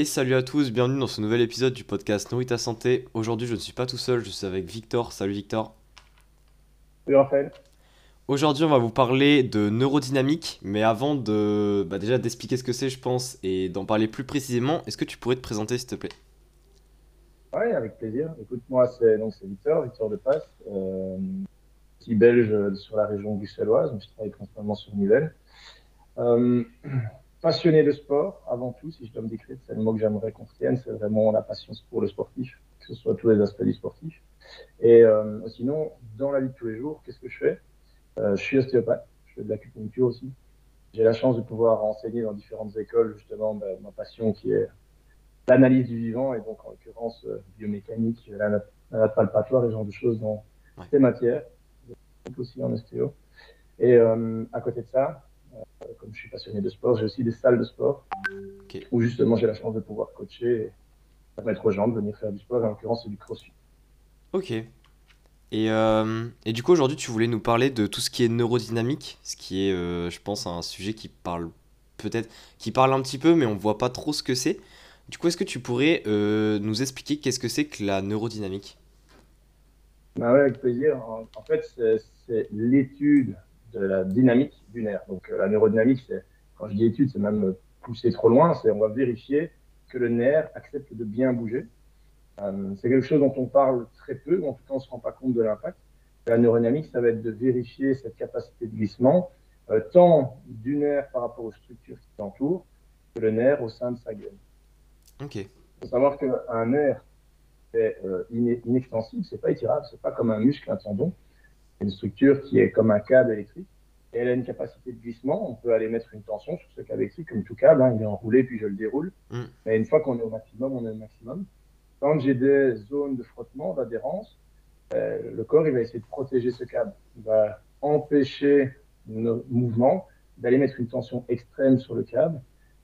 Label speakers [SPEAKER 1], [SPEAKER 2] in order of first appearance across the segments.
[SPEAKER 1] Et salut à tous, bienvenue dans ce nouvel épisode du podcast Nourrit ta santé. Aujourd'hui, je ne suis pas tout seul, je suis avec Victor. Salut Victor.
[SPEAKER 2] Salut Raphaël.
[SPEAKER 1] Aujourd'hui, on va vous parler de neurodynamique, mais avant de bah, déjà d'expliquer ce que c'est, je pense, et d'en parler plus précisément, est-ce que tu pourrais te présenter s'il te plaît?
[SPEAKER 2] Oui, avec plaisir. Écoute, moi c'est donc c'est Victor, Victor de Passe, euh, petit belge sur la région bruxelloise, je travaille principalement sur Nivelles. Euh, passionné de sport, avant tout, si je dois me décrire, c'est le mot que j'aimerais qu'on retienne, c'est vraiment la passion pour le sportif, que ce soit tous les aspects du sportif. Et euh, sinon, dans la vie de tous les jours, qu'est-ce que je fais? Euh, Je suis ostéopathe, je fais de l'acupuncture aussi. J'ai la chance de pouvoir enseigner dans différentes écoles, justement, bah, ma passion qui est l'analyse du vivant, et donc en l'occurrence euh, biomécanique, la palpatoire et ce genre de choses dans ces matières, aussi en ostéo. Et à côté de ça, euh, comme je suis passionné de sport, j'ai aussi des salles de sport où justement j'ai la chance de pouvoir coacher et permettre aux gens de venir faire du sport. En l'occurrence, c'est du crossfit.
[SPEAKER 1] Ok. Et, euh, et, du coup, aujourd'hui, tu voulais nous parler de tout ce qui est neurodynamique, ce qui est, euh, je pense, un sujet qui parle peut-être, qui parle un petit peu, mais on voit pas trop ce que c'est. Du coup, est-ce que tu pourrais nous expliquer qu'est-ce que c'est que la neurodynamique?
[SPEAKER 2] Bah ouais, avec plaisir. en fait, c'est l'étude de la dynamique du nerf. Donc euh, la neurodynamique, quand je dis étude, c'est même pousser trop loin, c'est on va vérifier que le nerf accepte de bien bouger. Euh, c'est quelque chose dont on parle très peu, ou en tout cas on ne se rend pas compte de l'impact. La neurodynamique, ça va être de vérifier cette capacité de glissement, euh, tant du nerf par rapport aux structures qui l'entourent, que le nerf au sein de sa gueule.
[SPEAKER 1] Ok. Il
[SPEAKER 2] faut savoir qu'un nerf est inextensible, c'est pas étirable, c'est pas comme un muscle, un tendon une structure qui est comme un câble électrique. Et elle a une capacité de glissement. On peut aller mettre une tension sur ce câble électrique, comme tout câble. Hein, il est enroulé, puis je le déroule. Mm. Mais une fois qu'on est au maximum, on est au maximum. Quand j'ai des zones de frottement, d'adhérence, euh, le corps il va essayer de protéger ce câble. Il va empêcher nos mouvements d'aller mettre une tension extrême sur le câble.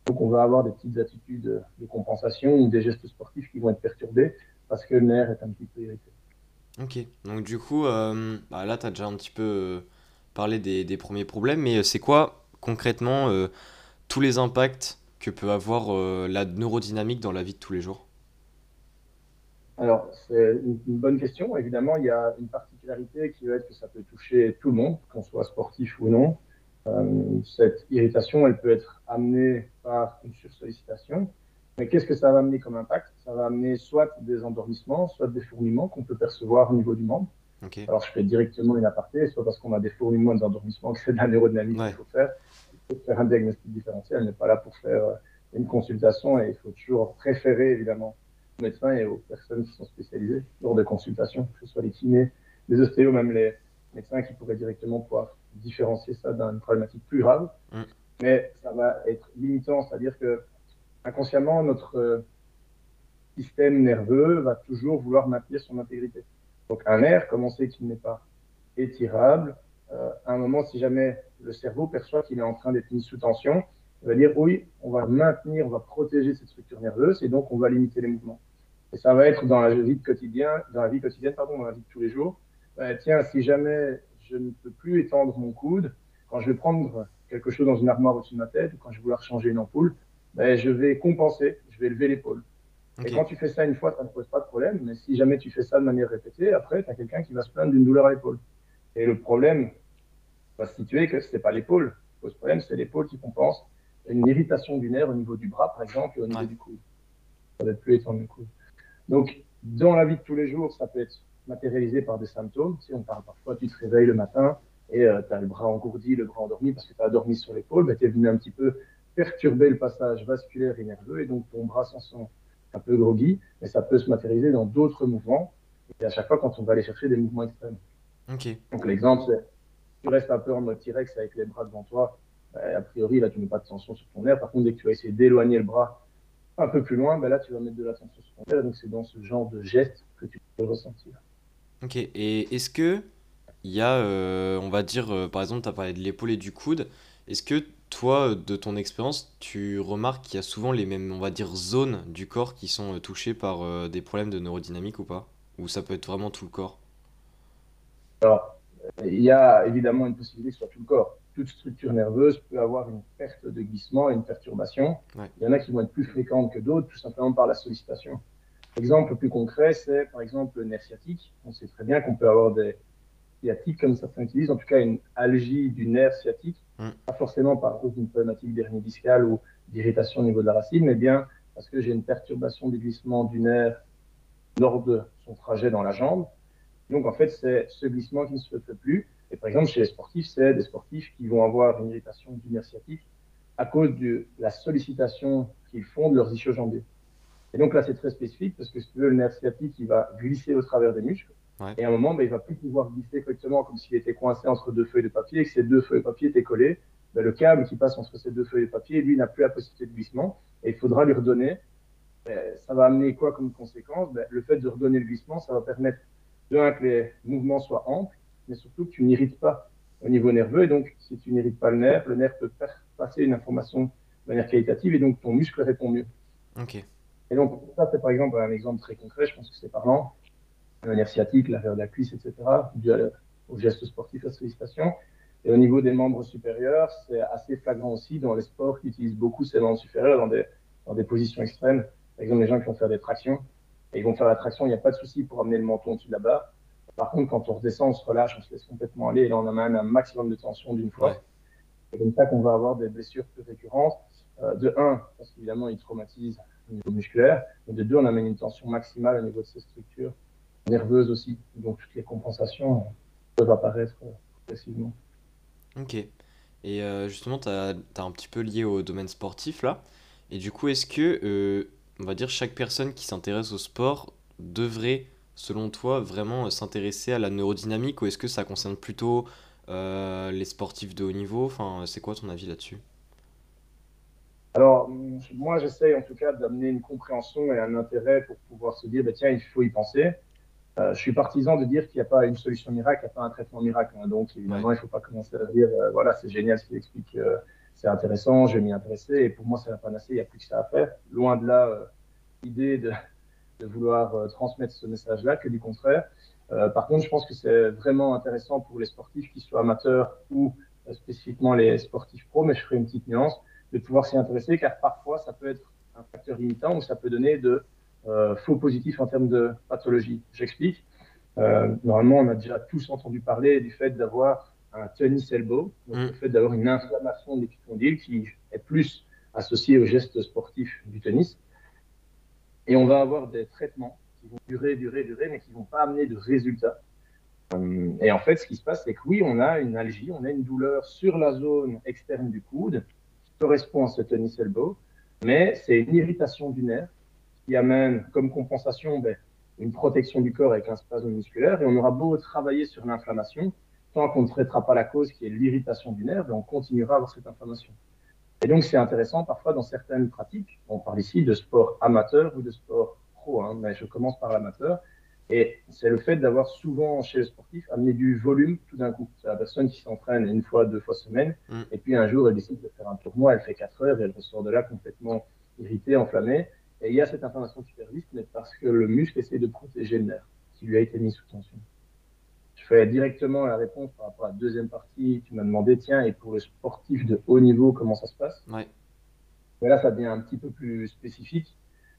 [SPEAKER 2] Donc on va avoir des petites attitudes de compensation ou des gestes sportifs qui vont être perturbés parce que le nerf est un petit peu irrité.
[SPEAKER 1] Ok, donc du coup, euh, bah là, tu as déjà un petit peu euh, parlé des, premiers problèmes, mais euh, c'est quoi concrètement tous les impacts que peut avoir la neurodynamique dans la vie de tous les jours?
[SPEAKER 2] Alors, c'est une, bonne question. Évidemment, il y a une particularité qui va être que ça peut toucher tout le monde, qu'on soit sportif ou non. cette irritation, elle peut être amenée par une sursollicitation, mais qu'est-ce que ça va amener comme impact? Ça va amener soit des endormissements, soit des fourmillements qu'on peut percevoir au niveau du membre. Alors, je fais directement une aparté, soit parce qu'on a des fourmillements et des endormissements, que c'est de la neurodynamique qu'il faut faire. Il faut faire un diagnostic différentiel. On n'est pas là pour faire euh, une consultation et il faut toujours préférer, évidemment, aux médecins et aux personnes qui sont spécialisées lors des consultations, que ce soit les kinés, les ostéos, même les médecins qui pourraient directement pouvoir différencier ça d'une problématique plus grave. Mm. Mais ça va être limitant, c'est-à-dire que inconsciemment, notre euh, système nerveux va toujours vouloir maintenir son intégrité. Donc un nerf, comme on sait qu'il n'est pas étirable, euh, à un moment, si jamais le cerveau perçoit qu'il est en train d'être mis sous tension, il va dire oui, on va maintenir, on va protéger cette structure nerveuse et donc on va limiter les mouvements. Et ça va être dans la vie quotidienne, dans la vie quotidienne, pardon, dans la vie de tous les jours. Euh, tiens, si jamais je ne peux plus étendre mon coude, quand je vais prendre quelque chose dans une armoire au-dessus de ma tête ou quand je vais vouloir changer une ampoule, ben, je vais compenser, je vais lever l'épaule. Et quand tu fais ça une fois, ça ne pose pas de problème. Mais si jamais tu fais ça de manière répétée, après, tu as quelqu'un qui va se plaindre d'une douleur à l'épaule. Et le problème va se situer que ce n'est pas l'épaule qui pose problème, c'est l'épaule qui compense une irritation du nerf au niveau du bras, par exemple, et au niveau du coude. Ça va être plus étendu le coude. Donc, dans la vie de tous les jours, ça peut être matérialisé par des symptômes. Si on parle parfois, tu te réveilles le matin et euh, tu as le bras engourdi, le bras endormi parce que tu as dormi sur l'épaule, ben, tu es venu un petit peu perturber le passage vasculaire et nerveux, et donc ton bras s'en sent un peu groggy, mais ça peut se matérialiser dans d'autres mouvements, et à chaque fois quand on va aller chercher des mouvements extrêmes. Donc l'exemple, c'est tu restes un peu en mode T-Rex avec les bras devant toi, ben, a priori là tu mets pas de tension sur ton nerf, par contre dès que tu vas essayer d'éloigner le bras un peu plus loin, ben, là tu vas mettre de la tension sur ton nerf, donc c'est dans ce genre de geste que tu peux ressentir.
[SPEAKER 1] Ok, et est-ce que il y a, euh, on va dire, euh, par exemple, tu as parlé de l'épaule et du coude, est-ce que toi, de ton expérience, tu remarques qu'il y a souvent les mêmes, on va dire, zones du corps qui sont euh, touchées par euh, des problèmes de neurodynamique ou pas? Ou ça peut être vraiment tout le corps?
[SPEAKER 2] Alors, il y a évidemment une possibilité sur tout le corps. Toute structure nerveuse peut avoir une perte de glissement et une perturbation. Il y en a qui vont être plus fréquentes que d'autres, tout simplement par la sollicitation. Exemple plus concret, c'est par exemple le nerf sciatique. On sait très bien qu'on peut avoir des sciatiques, comme certains utilisent, en tout cas une algie du nerf sciatique, mm. pas forcément par cause d'une problématique d'hernie discale ou d'irritation au niveau de la racine, mais bien parce que j'ai une perturbation du glissement du nerf lors de son trajet dans la jambe. Donc en fait, c'est ce glissement qui ne se fait plus. Et par exemple, chez les sportifs, c'est des sportifs qui vont avoir une irritation du nerf sciatique à cause de la sollicitation qu'ils font de leurs ischio-jambiers. Et donc là, c'est très spécifique parce que si tu veux, le nerf sciatique, il va glisser au travers des muscles. Et à un moment, ben, il va plus pouvoir glisser correctement comme s'il était coincé entre deux feuilles de papier et que ces deux feuilles de papier étaient collées. Ben, le câble qui passe entre ces deux feuilles de papier, lui, n'a plus la possibilité de glissement et il faudra lui redonner. Ben, ça va amener quoi comme conséquence? Le fait de redonner le glissement, ça va permettre de que les mouvements soient amples, mais surtout que tu n'irrites pas au niveau nerveux. Et donc, si tu n'irrites pas le nerf, le nerf peut faire passer une information de manière qualitative et donc ton muscle répond mieux.
[SPEAKER 1] Ok.
[SPEAKER 2] Et donc, ça, c'est par exemple un exemple très concret, je pense que c'est parlant. Le nerf sciatique, l'arrière de la cuisse, etc., dû au geste sportif, à sollicitation. Et au niveau des membres supérieurs, c'est assez flagrant aussi dans les sports qui utilisent beaucoup ces membres supérieurs dans des, dans des positions extrêmes. Par exemple, les gens qui vont faire des tractions, et ils vont faire la traction, il n'y a pas de souci pour amener le menton au-dessus de la barre. Par contre, quand on redescend, on se relâche, on se laisse complètement aller, et là, on amène un maximum de tension d'une fois. C'est comme ça qu'on va avoir des blessures plus récurrentes. Euh, de un, parce qu'évidemment, ils traumatisent au niveau musculaire. Et de deux, on amène une tension maximale au niveau de ces structures nerveuses aussi. Donc toutes les compensations peuvent apparaître progressivement.
[SPEAKER 1] Ok. Et euh, justement, tu as, un petit peu lié au domaine sportif là. Et du coup, est-ce que, euh, on va dire, chaque personne qui s'intéresse au sport devrait, selon toi, vraiment s'intéresser à la neurodynamique ou est-ce que ça concerne plutôt euh, les sportifs de haut niveau? Enfin, c'est quoi ton avis là-dessus?
[SPEAKER 2] Alors, moi, j'essaye en tout cas d'amener une compréhension et un intérêt pour pouvoir se dire, bah, tiens, il faut y penser. Euh, je suis partisan de dire qu'il n'y a pas une solution miracle, il n'y a pas un traitement miracle. Hein. donc, évidemment, il ne faut pas commencer à dire, euh, voilà, c'est génial ce qu'il explique, euh, c'est intéressant, je vais m'y intéresser. Et pour moi, c'est la panacée, il n'y a plus que ça à faire. Loin de là, l'idée de, de, vouloir transmettre ce message-là, que du contraire. par contre, je pense que c'est vraiment intéressant pour les sportifs, qu'ils soient amateurs ou spécifiquement les sportifs pro, mais je ferai une petite nuance de pouvoir s'y intéresser, car parfois ça peut être un facteur limitant ou ça peut donner de faux positifs en termes de pathologie. J'explique. Euh, normalement, on a déjà tous entendu parler du fait d'avoir un tennis elbow, donc mm. le fait d'avoir une inflammation de l'épicondyle qui est plus associée au geste sportif du tennis. Et on va avoir des traitements qui vont durer, durer, durer, mais qui ne vont pas amener de résultats. Euh, et en fait, ce qui se passe, c'est que oui, on a une algie, on a une douleur sur la zone externe du coude, correspond à ce tennis elbow, mais c'est une irritation du nerf qui amène comme compensation ben, une protection du corps avec un spasme musculaire. Et on aura beau travailler sur l'inflammation, tant qu'on ne traitera pas la cause qui est l'irritation du nerf, ben, on continuera à avoir cette inflammation. Et donc c'est intéressant parfois dans certaines pratiques, on parle ici de sport amateur ou de sport pro, hein, mais je commence par l'amateur, et c'est le fait d'avoir souvent chez les sportifs amené du volume tout d'un coup. C'est la personne qui s'entraîne une fois, deux fois semaine, mm. et puis un jour elle décide de faire un tournoi, elle fait quatre heures et elle ressort de là complètement irritée, enflammée. Et il y a cette inflammation superviste, mais parce que le muscle essaie de protéger le nerf qui lui a été mis sous tension. Je fais directement la réponse par rapport à la deuxième partie. Tu m'as demandé, tiens, et pour le sportif de haut niveau, comment ça se passe?
[SPEAKER 1] Ouais.
[SPEAKER 2] Mais là, ça devient un petit peu plus spécifique,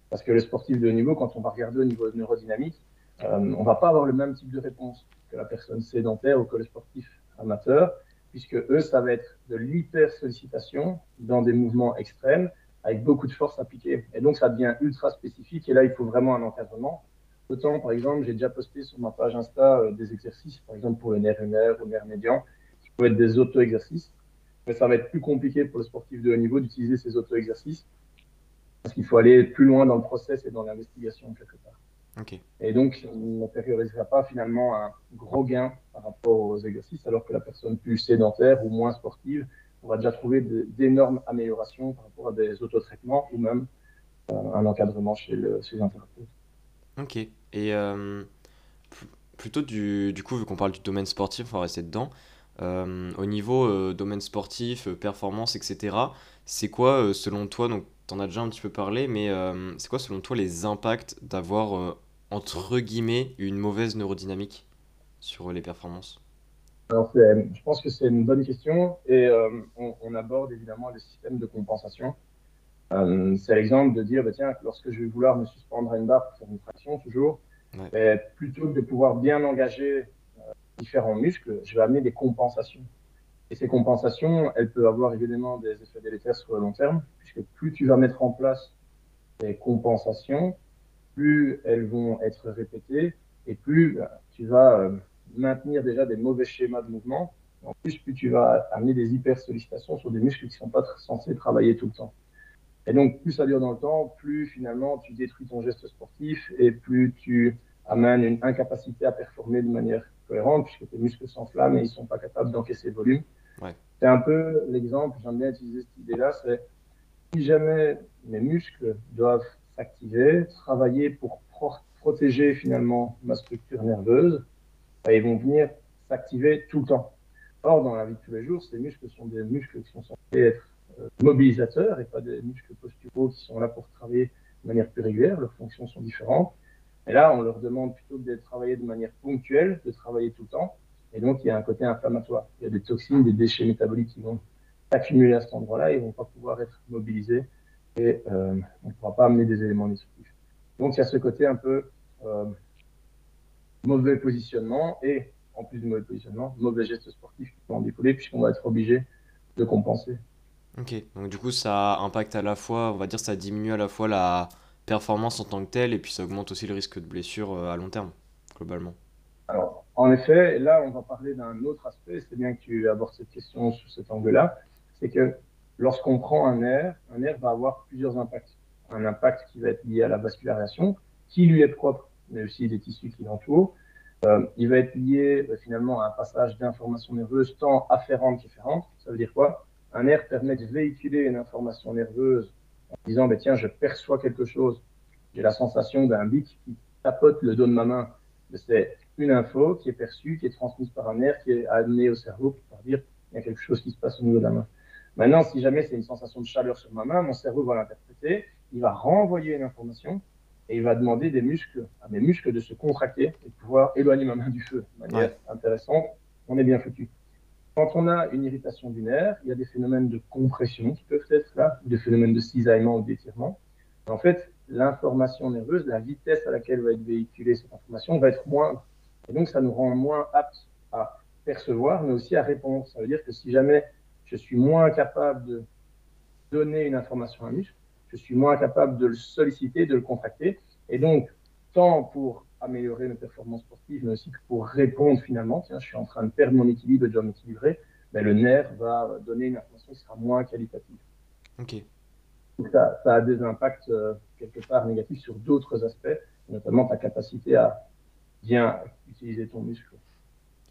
[SPEAKER 2] parce que le sportif de haut niveau, quand on va regarder au niveau neurodynamique, euh, on va pas avoir le même type de réponse que la personne sédentaire ou que le sportif amateur, puisque eux, ça va être de l'hyper sollicitation dans des mouvements extrêmes avec beaucoup de force appliquée. Et donc, ça devient ultra spécifique. Et là, il faut vraiment un encadrement. Autant, par exemple, j'ai déjà posté sur ma page Insta euh, des exercices, par exemple pour le nerf lunaire ou le nerf médian, qui peuvent être des auto-exercices. Mais ça va être plus compliqué pour le sportif de haut niveau d'utiliser ces auto-exercices parce qu'il faut aller plus loin dans le process et dans l'investigation quelque part. Et donc, on ne périorisera pas finalement un gros gain par rapport aux exercices, alors que la personne plus sédentaire ou moins sportive on va déjà trouver d'énormes améliorations par rapport à des autotraitements ou même euh, un encadrement chez, le, chez un thérapeute.
[SPEAKER 1] Ok. Et euh, plutôt du, du, coup, vu qu'on parle du domaine sportif, on va rester dedans. Euh, au niveau domaine sportif, performance, etc., c'est quoi selon toi, donc tu en as déjà un petit peu parlé, mais c'est quoi selon toi les impacts d'avoir entre guillemets une mauvaise neurodynamique sur les performances?
[SPEAKER 2] Alors, je pense que c'est une bonne question et euh, on, aborde évidemment les systèmes de compensation. Euh, c'est l'exemple de dire, bah, tiens, lorsque je vais vouloir me suspendre à une barre pour faire une traction, toujours, ouais. plutôt que de pouvoir bien engager euh, différents muscles, je vais amener des compensations. Et ces compensations, elles peuvent avoir évidemment des effets délétères sur le long terme, puisque plus tu vas mettre en place des compensations, plus elles vont être répétées et plus bah, tu vas euh, maintenir déjà des mauvais schémas de mouvement. En plus, plus tu vas amener des hypersollicitations sur des muscles qui ne sont pas censés travailler tout le temps. Et donc, plus ça dure dans le temps, plus finalement tu détruis ton geste sportif et plus tu amènes une incapacité à performer de manière cohérente puisque tes muscles s'enflamment et ils ne sont pas capables d'encaisser le volume. C'est un peu l'exemple, j'aime bien utiliser cette idée-là, c'est si jamais mes muscles doivent s'activer, travailler pour protéger finalement ma structure nerveuse, ils vont venir s'activer tout le temps. Or, dans la vie de tous les jours, ces muscles sont des muscles qui sont censés être euh, mobilisateurs et pas des muscles posturaux qui sont là pour travailler de manière plus régulière. Leurs fonctions sont différentes. Et là, on leur demande plutôt de travailler de manière ponctuelle, de travailler tout le temps. Et donc, il y a un côté inflammatoire. Il y a des toxines, des déchets métaboliques qui vont s'accumuler à cet endroit-là. Ils vont pas pouvoir être mobilisés et euh, on ne pourra pas amener des éléments destructifs. Donc, il y a ce côté un peu euh, mauvais positionnement et, en plus du mauvais positionnement, mauvais gestes sportifs qui vont en découler puisqu'on va être obligé de compenser.
[SPEAKER 1] Ok, donc du coup, ça impacte à la fois, on va dire, ça diminue à la fois la performance en tant que telle et puis ça augmente aussi le risque de blessure euh, à long terme, globalement.
[SPEAKER 2] Alors, en effet, là, on va parler d'un autre aspect. C'est bien que tu abordes cette question sous cet angle-là. C'est que lorsqu'on prend un nerf, un nerf va avoir plusieurs impacts. Un impact qui va être lié à la vascularisation, qui lui est propre, mais aussi des tissus qui l'entourent. Euh, il va être lié euh, finalement à un passage d'informations nerveuses tant afférentes qu'efférentes. Ça veut dire quoi? Un nerf permet de véhiculer une information nerveuse en disant, bah, tiens, je perçois quelque chose. J'ai la sensation d'un bic qui tapote le dos de ma main. C'est une info qui est perçue, qui est transmise par un nerf, qui est amenée au cerveau pour dire, il y a quelque chose qui se passe au niveau de la main. Maintenant, si jamais c'est une sensation de chaleur sur ma main, mon cerveau va l'interpréter, il va renvoyer une information et il va demander des muscles, à mes muscles de se contracter et de pouvoir éloigner ma main du feu de manière intéressante. On est bien foutu. Quand on a une irritation du nerf, il y a des phénomènes de compression qui peuvent être là, des phénomènes de cisaillement ou d'étirement. En fait, l'information nerveuse, la vitesse à laquelle va être véhiculée cette information va être moindre. Et donc, ça nous rend moins aptes à percevoir, mais aussi à répondre. Ça veut dire que si jamais je suis moins capable de donner une information à un muscle, je suis moins capable de le solliciter, de le contracter. Et donc, tant pour améliorer mes performances sportives, mais aussi pour répondre finalement, tiens, je suis en train de perdre mon équilibre de m'équilibrer, ben, le nerf va donner une information qui sera moins qualitative.
[SPEAKER 1] Ok.
[SPEAKER 2] Donc ça, ça, a des impacts euh, quelque part négatifs sur d'autres aspects, notamment ta capacité à bien utiliser ton muscle.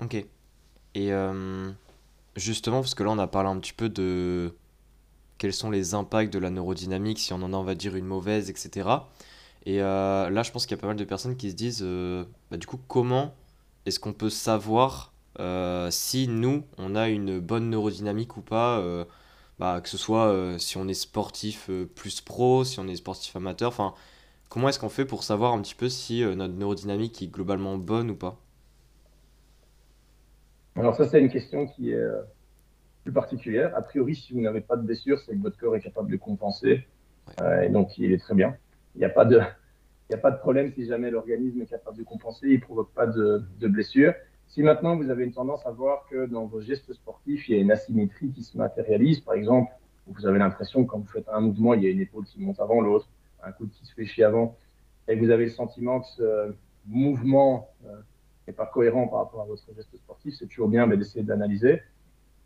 [SPEAKER 1] Ok. Et euh, justement, parce que là, on a parlé un petit peu de quels sont les impacts de la neurodynamique, si on en a, on va dire, une mauvaise, etc. Et euh, là, je pense qu'il y a pas mal de personnes qui se disent, euh, bah, du coup, comment est-ce qu'on peut savoir euh, si nous, on a une bonne neurodynamique ou pas bah, Que ce soit si on est sportif plus pro, si on est sportif amateur, enfin, comment est-ce qu'on fait pour savoir un petit peu si notre neurodynamique est globalement bonne ou pas?
[SPEAKER 2] Alors ça, c'est une question qui est plus particulière. A priori, si vous n'avez pas de blessure, c'est que votre corps est capable de compenser. Euh, et donc, il est très bien. Il n'y a, pas de, il a pas de problème si jamais l'organisme est capable de compenser, il ne provoque pas de, de blessure. Si maintenant vous avez une tendance à voir que dans vos gestes sportifs, il y a une asymétrie qui se matérialise, par exemple, vous avez l'impression que quand vous faites un mouvement, il y a une épaule qui monte avant l'autre, un coude qui se chier avant, et vous avez le sentiment que ce mouvement euh, n'est pas cohérent par rapport à votre geste sportif, c'est toujours bien d'essayer d'analyser.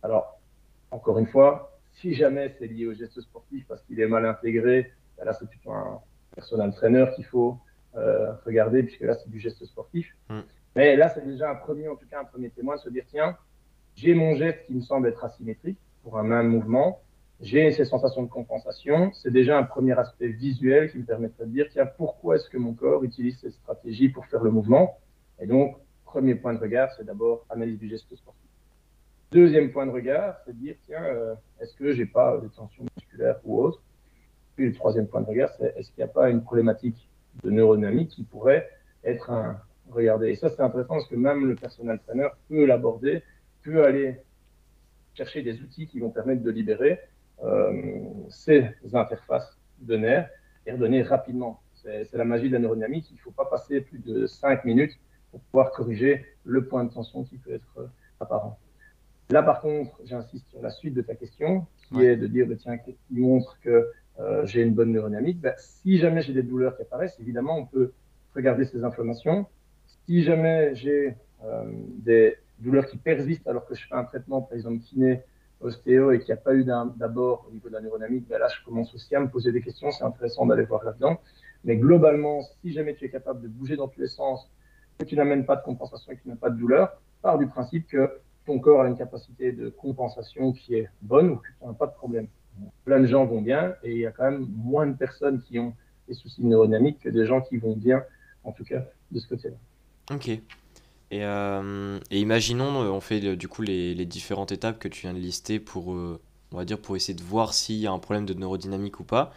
[SPEAKER 2] Alors, encore une fois, si jamais c'est lié au geste sportif parce qu'il est mal intégré, ben là c'est plutôt un personal trainer qu'il faut euh, regarder puisque là c'est du geste sportif. Mm. Mais là c'est déjà un premier, en tout cas un premier témoin de se dire tiens, j'ai mon geste qui me semble être asymétrique pour un même mouvement, j'ai ces sensations de compensation, c'est déjà un premier aspect visuel qui me permettrait de dire tiens pourquoi est-ce que mon corps utilise cette stratégie pour faire le mouvement? Et donc premier point de regard c'est d'abord analyse du geste sportif. Deuxième point de regard, c'est de dire, tiens, euh, est-ce que j'ai pas de tension musculaire ou autre Puis le troisième point de regard, c'est est-ce qu'il n'y a pas une problématique de neurodynamique qui pourrait être un Et ça, c'est intéressant parce que même le personnel trainer peut l'aborder peut aller chercher des outils qui vont permettre de libérer euh, ces interfaces de nerfs et redonner rapidement. C'est la magie de la neurodynamique. Il ne faut pas passer plus de 5 minutes pour pouvoir corriger le point de tension qui peut être euh, apparent. Là, par contre, j'insiste sur la suite de ta question, qui est de dire, bah, tiens, qui montre que euh, j'ai une bonne neurodynamique bah, Si jamais j'ai des douleurs qui apparaissent, évidemment, on peut regarder ces inflammations. Si jamais j'ai des douleurs qui persistent alors que je fais un traitement, par exemple, kiné, ostéo et qu'il n'y a pas eu d'abord au niveau de la neurodynamique, ben là, je commence aussi à me poser des questions. C'est intéressant d'aller voir là-dedans. Mais globalement, si jamais tu es capable de bouger dans tous les sens, que tu n'amènes pas de compensation et que tu n'as pas de douleur, pars du principe que ton corps a une capacité de compensation qui est bonne ou que tu n'as pas de problème. Plein de gens vont bien et il y a quand même moins de personnes qui ont des soucis neurodynamiques que des gens qui vont bien, en tout cas, de ce côté-là.
[SPEAKER 1] Ok. Et, euh, et, imaginons, euh, on fait euh, du coup les, les, différentes étapes que tu viens de lister pour, on va dire, pour essayer de voir s'il y a un problème de neurodynamique ou pas.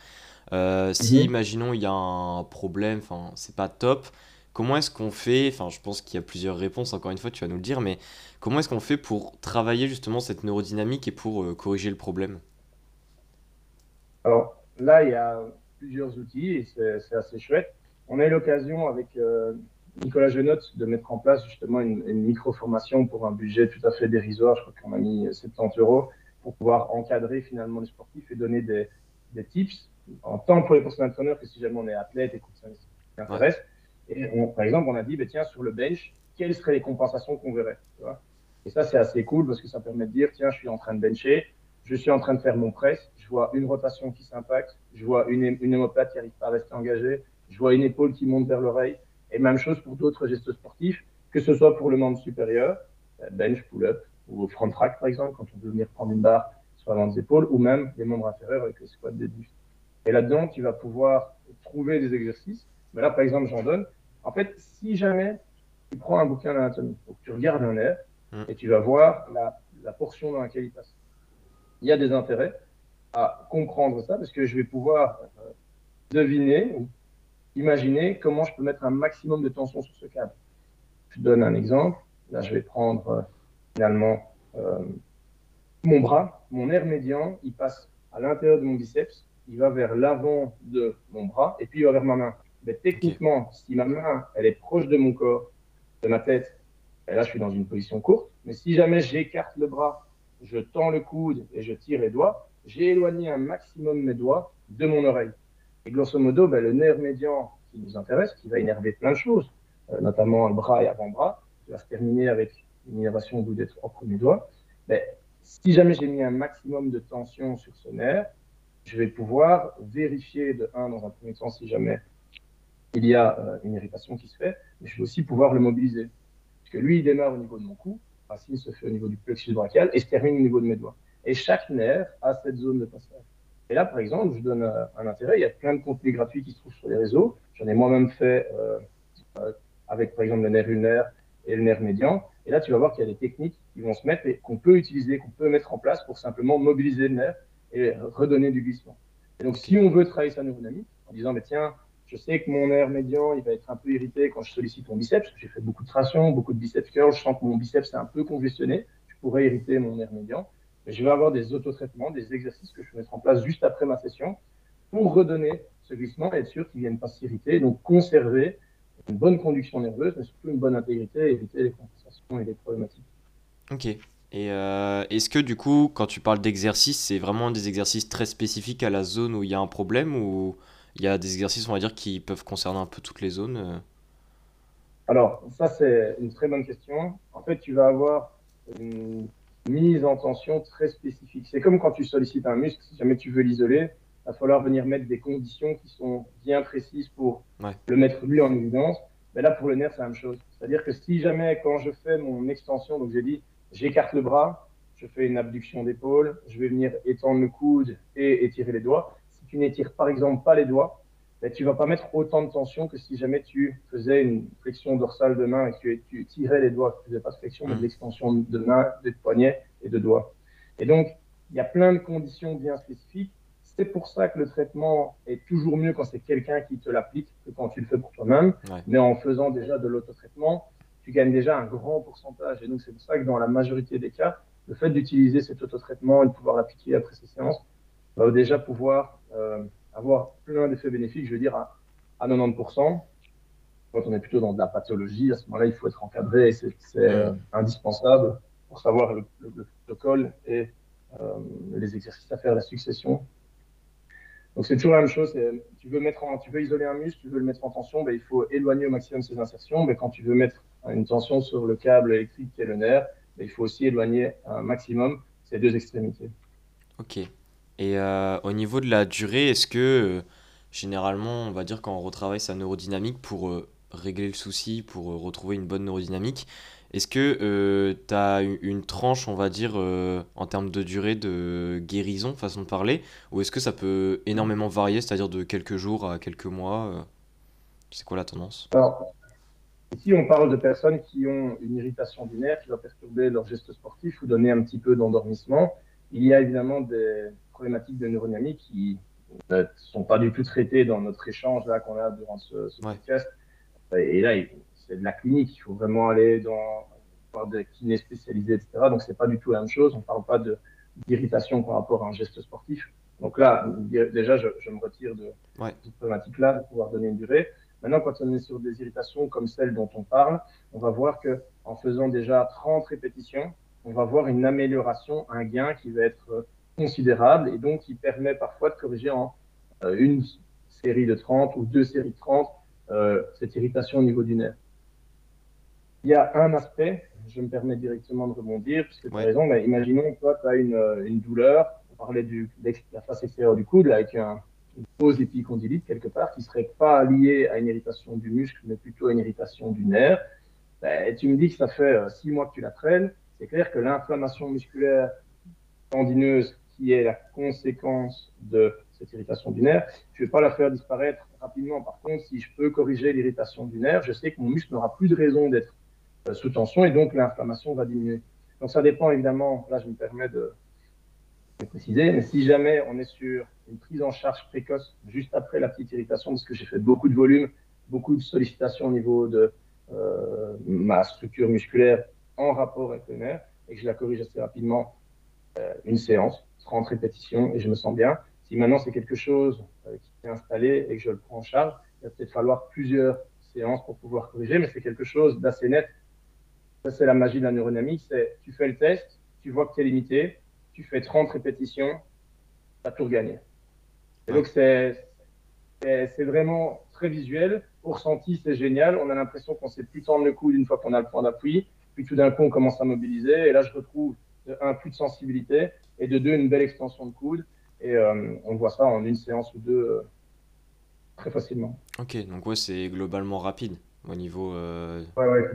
[SPEAKER 1] Si, mhm. imaginons, il y a un problème, enfin, c'est pas top, comment est-ce qu'on fait Enfin, je pense qu'il y a plusieurs réponses, encore une fois, tu vas nous le dire, mais comment est-ce qu'on fait pour travailler justement cette neurodynamique et pour corriger le problème?
[SPEAKER 2] Alors là, il y a plusieurs outils et c'est assez chouette. On a eu l'occasion avec Nicolas Genotte de mettre en place justement une, micro-formation pour un budget tout à fait dérisoire. Je crois qu'on a mis 70 euros pour pouvoir encadrer finalement les sportifs et donner des, tips, en tant pour les personnes entraîneurs que si jamais on est athlète et que ça nous intéresse. Par exemple, on a dit, bah, tiens, sur le bench, quelles seraient les compensations qu'on verrait Et ça, c'est assez cool parce que ça permet de dire, tiens, je suis en train de bencher, je suis en train de faire mon press, je vois une rotation qui s'impacte, je vois une, une qui n'arrive pas à rester engagée, je vois une épaule qui monte vers l'oreille. Et même chose pour d'autres gestes sportifs, que ce soit pour le membre supérieur, euh, bench, pull-up, ou front rack par exemple, quand on veut venir prendre une barre sur des épaules, ou même les membres inférieurs avec les squats buts. Et là-dedans, tu vas pouvoir trouver des exercices. Mais là, par exemple, j'en donne. En fait, si jamais tu prends un bouquin d'anatomie, tu regardes un nerf mmh. et tu vas voir la, la portion dans laquelle il passe. Il y a des intérêts à comprendre ça parce que je vais pouvoir euh, deviner ou Imaginez comment je peux mettre un maximum de tension sur ce câble. Je donne un exemple. Là, je vais prendre euh, finalement euh, mon bras, mon nerf médian, il passe à l'intérieur de mon biceps, il va vers l'avant de mon bras et puis il va vers ma main. Mais techniquement, si ma main, elle est proche de mon corps, de ma tête, et là, je suis dans une position courte. Mais si jamais j'écarte le bras, je tends le coude et je tire les doigts, j'ai éloigné un maximum mes doigts de mon oreille. Et grosso modo, ben, le nerf médian qui nous intéresse, qui va énerver plein de choses, euh, notamment le bras et avant-bras, qui va se terminer avec une innervation au bout des trois premiers doigts. Ben, si jamais j'ai mis un maximum de tension sur ce nerf, je vais pouvoir vérifier de un dans un premier temps si jamais il y a euh, une irritation qui se fait, mais je vais aussi pouvoir le mobiliser. Parce que lui, il démarre au niveau de mon cou, racine se fait au niveau du plexus brachial et se termine au niveau de mes doigts. Et chaque nerf a cette zone de passage. Et là, par exemple, je donne euh, un intérêt. Il y a plein de contenus gratuits qui se trouvent sur les réseaux. J'en ai moi-même fait euh, euh, avec, par exemple, le nerf lunaire et le nerf médian. Et là, tu vas voir qu'il y a des techniques qui vont se mettre et qu'on peut utiliser, qu'on peut mettre en place pour simplement mobiliser le nerf et redonner du glissement. Et donc, si on veut travailler sa neurodynamique, en disant, mais tiens, je sais que mon nerf médian, il va être un peu irrité quand je sollicite mon biceps. J'ai fait beaucoup de traction, beaucoup de biceps curls. Je sens que mon biceps est un peu congestionné. Je pourrais irriter mon nerf médian je vais avoir des autotraitements, des exercices que je vais mettre en place juste après ma session pour redonner ce glissement et être sûr qu'il ne vienne pas s'irriter. Donc, conserver une bonne conduction nerveuse, mais surtout une bonne intégrité et éviter les compensations et les problématiques.
[SPEAKER 1] Ok. Et euh, est-ce que du coup, quand tu parles d'exercices, c'est vraiment des exercices très spécifiques à la zone où il y a un problème ou il y a des exercices, on va dire, qui peuvent concerner un peu toutes les zones euh?
[SPEAKER 2] Alors, ça, c'est une très bonne question. En fait, tu vas avoir une mise en tension très spécifique. C'est comme quand tu sollicites un muscle, si jamais tu veux l'isoler, il va falloir venir mettre des conditions qui sont bien précises pour le mettre lui en évidence. Mais là, pour le nerf, c'est la même chose. C'est-à-dire que si jamais, quand je fais mon extension, donc j'ai dit, j'écarte le bras, je fais une abduction d'épaule, je vais venir étendre le coude et étirer les doigts. Tu n'étires par exemple pas les doigts, ben, tu vas pas mettre autant de tension que si jamais tu faisais une flexion dorsale de main et que tu, tirais les doigts. Tu faisais pas de flexion, mais de mmh. l'extension de main, de poignet et de doigts. Et donc, il y a plein de conditions bien spécifiques. C'est pour ça que le traitement est toujours mieux quand c'est quelqu'un qui te l'applique que quand tu le fais pour toi-même. Mais en faisant déjà de l'autotraitement, tu gagnes déjà un grand pourcentage. Et donc, c'est pour ça que dans la majorité des cas, le fait d'utiliser cet autotraitement et de pouvoir l'appliquer après ces séances va déjà pouvoir avoir plein d'effets bénéfiques, je veux dire, à, à 90%. Quand on est plutôt dans de la pathologie, à ce moment-là, il faut être encadré et c'est euh, indispensable pour savoir le, le, protocole et euh, les exercices à faire, la succession. Donc c'est toujours la même chose. Tu veux mettre tu veux isoler un muscle, tu veux le mettre en tension, ben, il faut éloigner au maximum ses insertions. Mais quand tu veux mettre une tension sur le câble électrique qui est le nerf, ben, il faut aussi éloigner un maximum ces deux extrémités.
[SPEAKER 1] Ok. Et euh, au niveau de la durée, est-ce que euh, généralement, on va dire quand on retravaille sa neurodynamique pour euh, régler le souci, pour retrouver une bonne neurodynamique, est-ce que tu as une tranche, on va dire, en termes de durée de guérison, façon de parler, ou est-ce que ça peut énormément varier, c'est-à-dire de quelques jours à quelques mois C'est quoi la tendance?
[SPEAKER 2] Alors, ici, on parle de personnes qui ont une irritation du nerf qui va perturber leur geste sportif ou donner un petit peu d'endormissement. Il y a évidemment des problématiques de neurodynamique qui ne sont pas du tout traitées dans notre échange là qu'on a durant ce, podcast. Et là, c'est de la clinique. Il faut vraiment aller dans voir des kinés spécialisés, etc. Donc, c'est pas du tout la même chose. On ne parle pas d'irritation par rapport à un geste sportif. Donc là, déjà, je, me retire de cette problématique-là, de pouvoir donner une durée. Maintenant, quand on est sur des irritations comme celle dont on parle, on va voir que en faisant déjà 30 répétitions, on va voir une amélioration, un gain qui va être considérable et donc qui permet parfois de corriger en euh, une série de 30 ou deux séries de 30 euh, cette irritation au niveau du nerf. Il y a un aspect, je me permets directement de rebondir, puisque tu as raison, mais imaginons toi, tu as une, euh, une, douleur, on parlait de la face extérieure du coude, là, avec un, une pause épicondylite quelque part, qui serait pas liée à une irritation du muscle, mais plutôt à une irritation du nerf. Ben, tu me dis que ça fait six mois que tu la traînes, c'est clair que l'inflammation musculaire tendineuse qui est la conséquence de cette irritation du nerf. Je ne vais pas la faire disparaître rapidement. Par contre, si je peux corriger l'irritation du nerf, je sais que mon muscle n'aura plus de raison d'être euh, sous tension et donc l'inflammation va diminuer. Donc ça dépend évidemment, là je me permets de, préciser, mais si jamais on est sur une prise en charge précoce juste après la petite irritation, parce que j'ai fait beaucoup de volume, beaucoup de sollicitations au niveau de euh, ma structure musculaire en rapport avec le nerf, et que je la corrige assez rapidement, euh, une séance, 30 répétitions et je me sens bien. Si maintenant c'est quelque chose euh, qui est installé et que je le prends en charge, il va peut-être falloir plusieurs séances pour pouvoir corriger, mais c'est quelque chose d'assez net. Ça, c'est la magie de la neurodynamique, c'est tu fais le test, tu vois que tu es limité, tu fais 30 répétitions, tu as tout gagné. Et donc, c'est, c'est, vraiment très visuel. Au ressenti, c'est génial. On a l'impression qu'on sait plus tendre le coude une fois qu'on a le point d'appui. Puis tout d'un coup, on commence à mobiliser. Et là, je retrouve un, plus de sensibilité et de deux, une belle extension de coude. Et euh, on voit ça en une séance ou deux euh, très facilement.
[SPEAKER 1] Ok, donc ouais, c'est globalement rapide au niveau. Euh...
[SPEAKER 2] Ouais, ouais,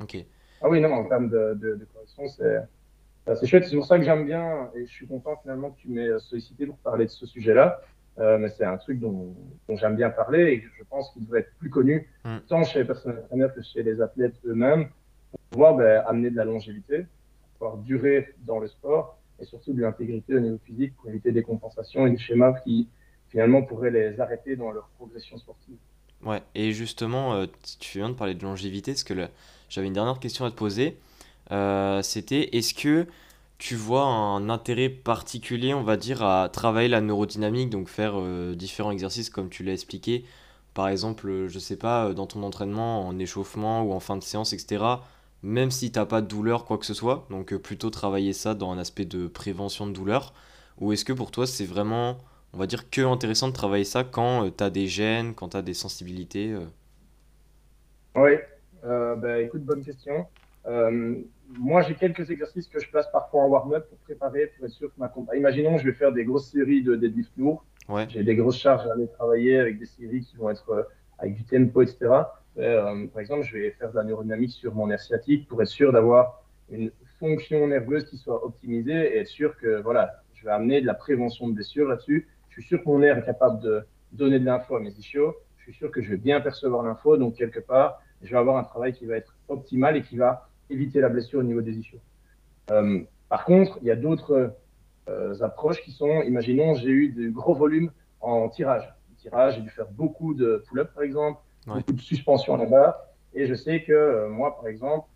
[SPEAKER 2] Ok. Ah oui, non, en termes de, de, correction, c'est chouette. C'est pour ça que j'aime bien et je suis content finalement que tu m'aies sollicité pour parler de ce sujet-là. Euh, mais c'est un truc dont, dont j'aime bien parler et je pense qu'il devrait être plus connu, mm. tant chez les personnels entraîneurs que chez les athlètes eux-mêmes, pour pouvoir ben, amener de la longévité, durer dans le sport et surtout de l'intégrité au niveau physique pour éviter des compensations et des schémas qui finalement pourraient les arrêter dans leur progression sportive.
[SPEAKER 1] Ouais, et justement, euh, tu viens de parler de longévité, parce que j'avais une dernière question à te poser. Euh, c'était est-ce que tu vois un intérêt particulier, on va dire, à travailler la neurodynamique, donc faire euh, différents exercices comme tu l'as expliqué, par exemple, je sais pas, dans ton entraînement, en échauffement ou en fin de séance, etc., même si t'as pas de douleur, quoi que ce soit. Donc euh, plutôt travailler ça dans un aspect de prévention de douleur. Ou est-ce que pour toi c'est vraiment, on va dire, que intéressant de travailler ça quand euh, tu as des gènes, quand tu as des sensibilités euh?
[SPEAKER 2] Oui, bah, écoute, bonne question. moi, j'ai quelques exercices que je place parfois en warm-up pour préparer, pour être sûr que ma Imaginons, je vais faire des grosses séries de deadlift lourds. Ouais. J'ai des grosses charges à aller travailler avec des séries qui vont être avec du tempo, etc. Euh, par exemple, je vais faire de la neurodynamique sur mon nerf sciatique pour être sûr d'avoir une fonction nerveuse qui soit optimisée et être sûr que voilà, je vais amener de la prévention de blessures là-dessus. Je suis sûr que mon nerf est capable de donner de l'info à mes ischios. Je suis sûr que je vais bien percevoir l'info. Donc, quelque part, je vais avoir un travail qui va être optimal et qui va éviter la blessure au niveau des ischios. Euh, par contre, il y a d'autres euh, approches qui sont, imaginons, j'ai eu de gros volumes en tirage. tirage, j'ai dû faire beaucoup de pull-up, par exemple, beaucoup de suspension là-bas. Et je sais que moi, par exemple,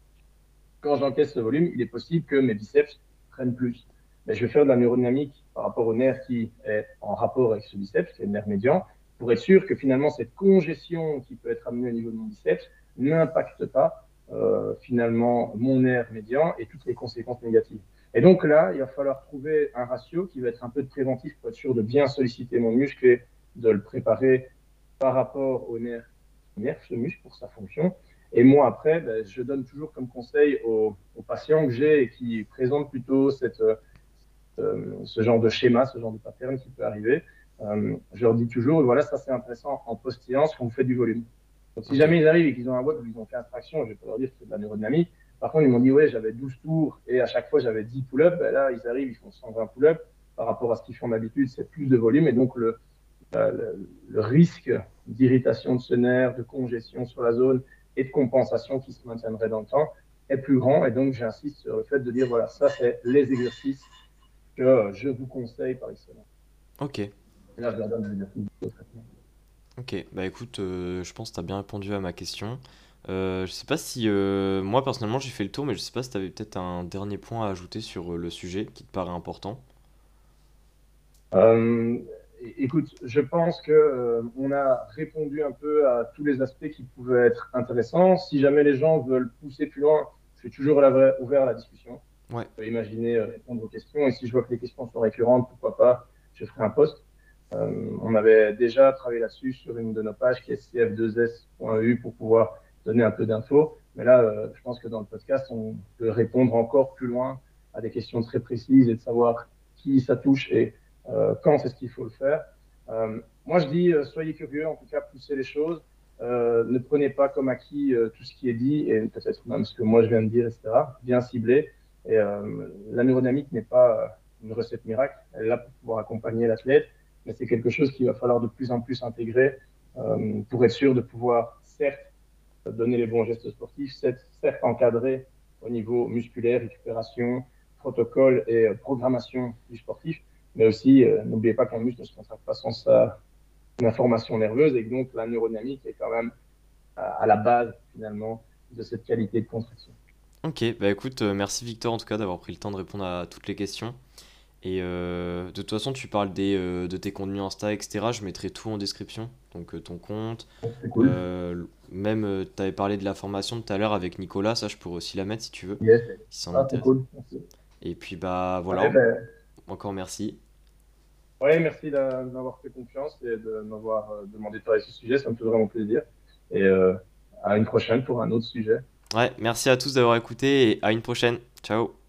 [SPEAKER 2] quand j'encaisse ce volume, il est possible que mes biceps prennent plus. Mais je vais faire de la neurodynamique par rapport au nerf qui est en rapport avec ce biceps, qui est le nerf médian, pour être sûr que finalement cette congestion qui peut être amenée au niveau de mon biceps n'impacte pas euh, finalement mon nerf médian et toutes les conséquences négatives. Et donc là, il va falloir trouver un ratio qui va être un peu de préventif pour être sûr de bien solliciter mon muscle et de le préparer par rapport au nerf nerf ce muscle pour sa fonction. Et moi, après, ben, je donne toujours comme conseil aux, patients que j'ai et qui présentent plutôt cette, euh, ce genre de schéma, ce genre de pattern qui peut arriver. Euh, je leur dis toujours, voilà, ça c'est intéressant en post-séance quand vous faites du volume. Donc si jamais ils arrivent et qu'ils ont un WOD où ils ont fait traction, je vais pas leur dire que c'est de la neurodynamique. Par contre, ils m'ont dit, ouais, j'avais 12 tours et à chaque fois j'avais 10 pull-ups. Ben là, ils arrivent, ils font 120 pull-ups. Par rapport à ce qu'ils font d'habitude, c'est plus de volume. Et donc, le, le, le risque d'irritation de ce nerf, de congestion sur la zone et de compensation qui se maintiendrait dans le temps est plus grand. Et donc, j'insiste sur le fait de dire, voilà, ça, c'est les exercices que je vous conseille par excellence.
[SPEAKER 1] Ok. Et là, je leur donne les exercices de traitement. Ok, bah écoute, euh, je pense que tu as bien répondu à ma question. Euh, je sais pas si. Euh, moi, personnellement, j'ai fait le tour, mais je sais pas si tu avais peut-être un dernier point à ajouter sur le sujet qui te paraît important.
[SPEAKER 2] Écoute, je pense que on a répondu un peu à tous les aspects qui pouvaient être intéressants. Si jamais les gens veulent pousser plus loin, je suis toujours ouvert à la discussion. Ouais. Je peux imaginer répondre aux questions. Et si je vois que les questions sont récurrentes, pourquoi pas, je ferai un post. Euh, on avait déjà travaillé là-dessus sur une de nos pages qui est cf2s.eu pour pouvoir donner un peu d'infos. Mais là, euh, je pense que dans le podcast, on peut répondre encore plus loin à des questions très précises et de savoir qui ça touche et euh, quand c'est ce qu'il faut le faire. moi, je dis, soyez curieux, en tout cas, poussez les choses. ne prenez pas comme acquis tout ce qui est dit et peut-être même ce que moi je viens de dire, etc. Bien ciblé. Et la neurodynamique n'est pas une recette miracle. Elle est là pour pouvoir accompagner l'athlète mais c'est quelque chose qu'il va falloir de plus en plus intégrer euh, pour être sûr de pouvoir, certes, donner les bons gestes sportifs, certes, encadrer au niveau musculaire, récupération, protocole et euh, programmation du sportif, mais aussi, euh, n'oubliez pas qu'un muscle ne se contracte pas sans sa information nerveuse et que donc la neurodynamique est quand même à, la base finalement de cette qualité de contraction.
[SPEAKER 1] Ok, bah écoute, merci Victor en tout cas d'avoir pris le temps de répondre à toutes les questions. Et euh, de toute façon, tu parles des, euh, de tes contenus Insta, etc. Je mettrai tout en description. Donc euh, ton compte. même, tu avais parlé de la formation tout à l'heure avec Nicolas. Ça, je pourrais aussi la mettre si tu veux. Yes. Si ah, cool. Et puis, bah voilà. Ben, Encore merci.
[SPEAKER 2] Ouais, merci d'avoir fait confiance et de m'avoir demandé de parler de ce sujet. Ça me fait vraiment plaisir. Et à une prochaine pour un autre sujet.
[SPEAKER 1] Ouais, merci à tous d'avoir écouté et à une prochaine. Ciao.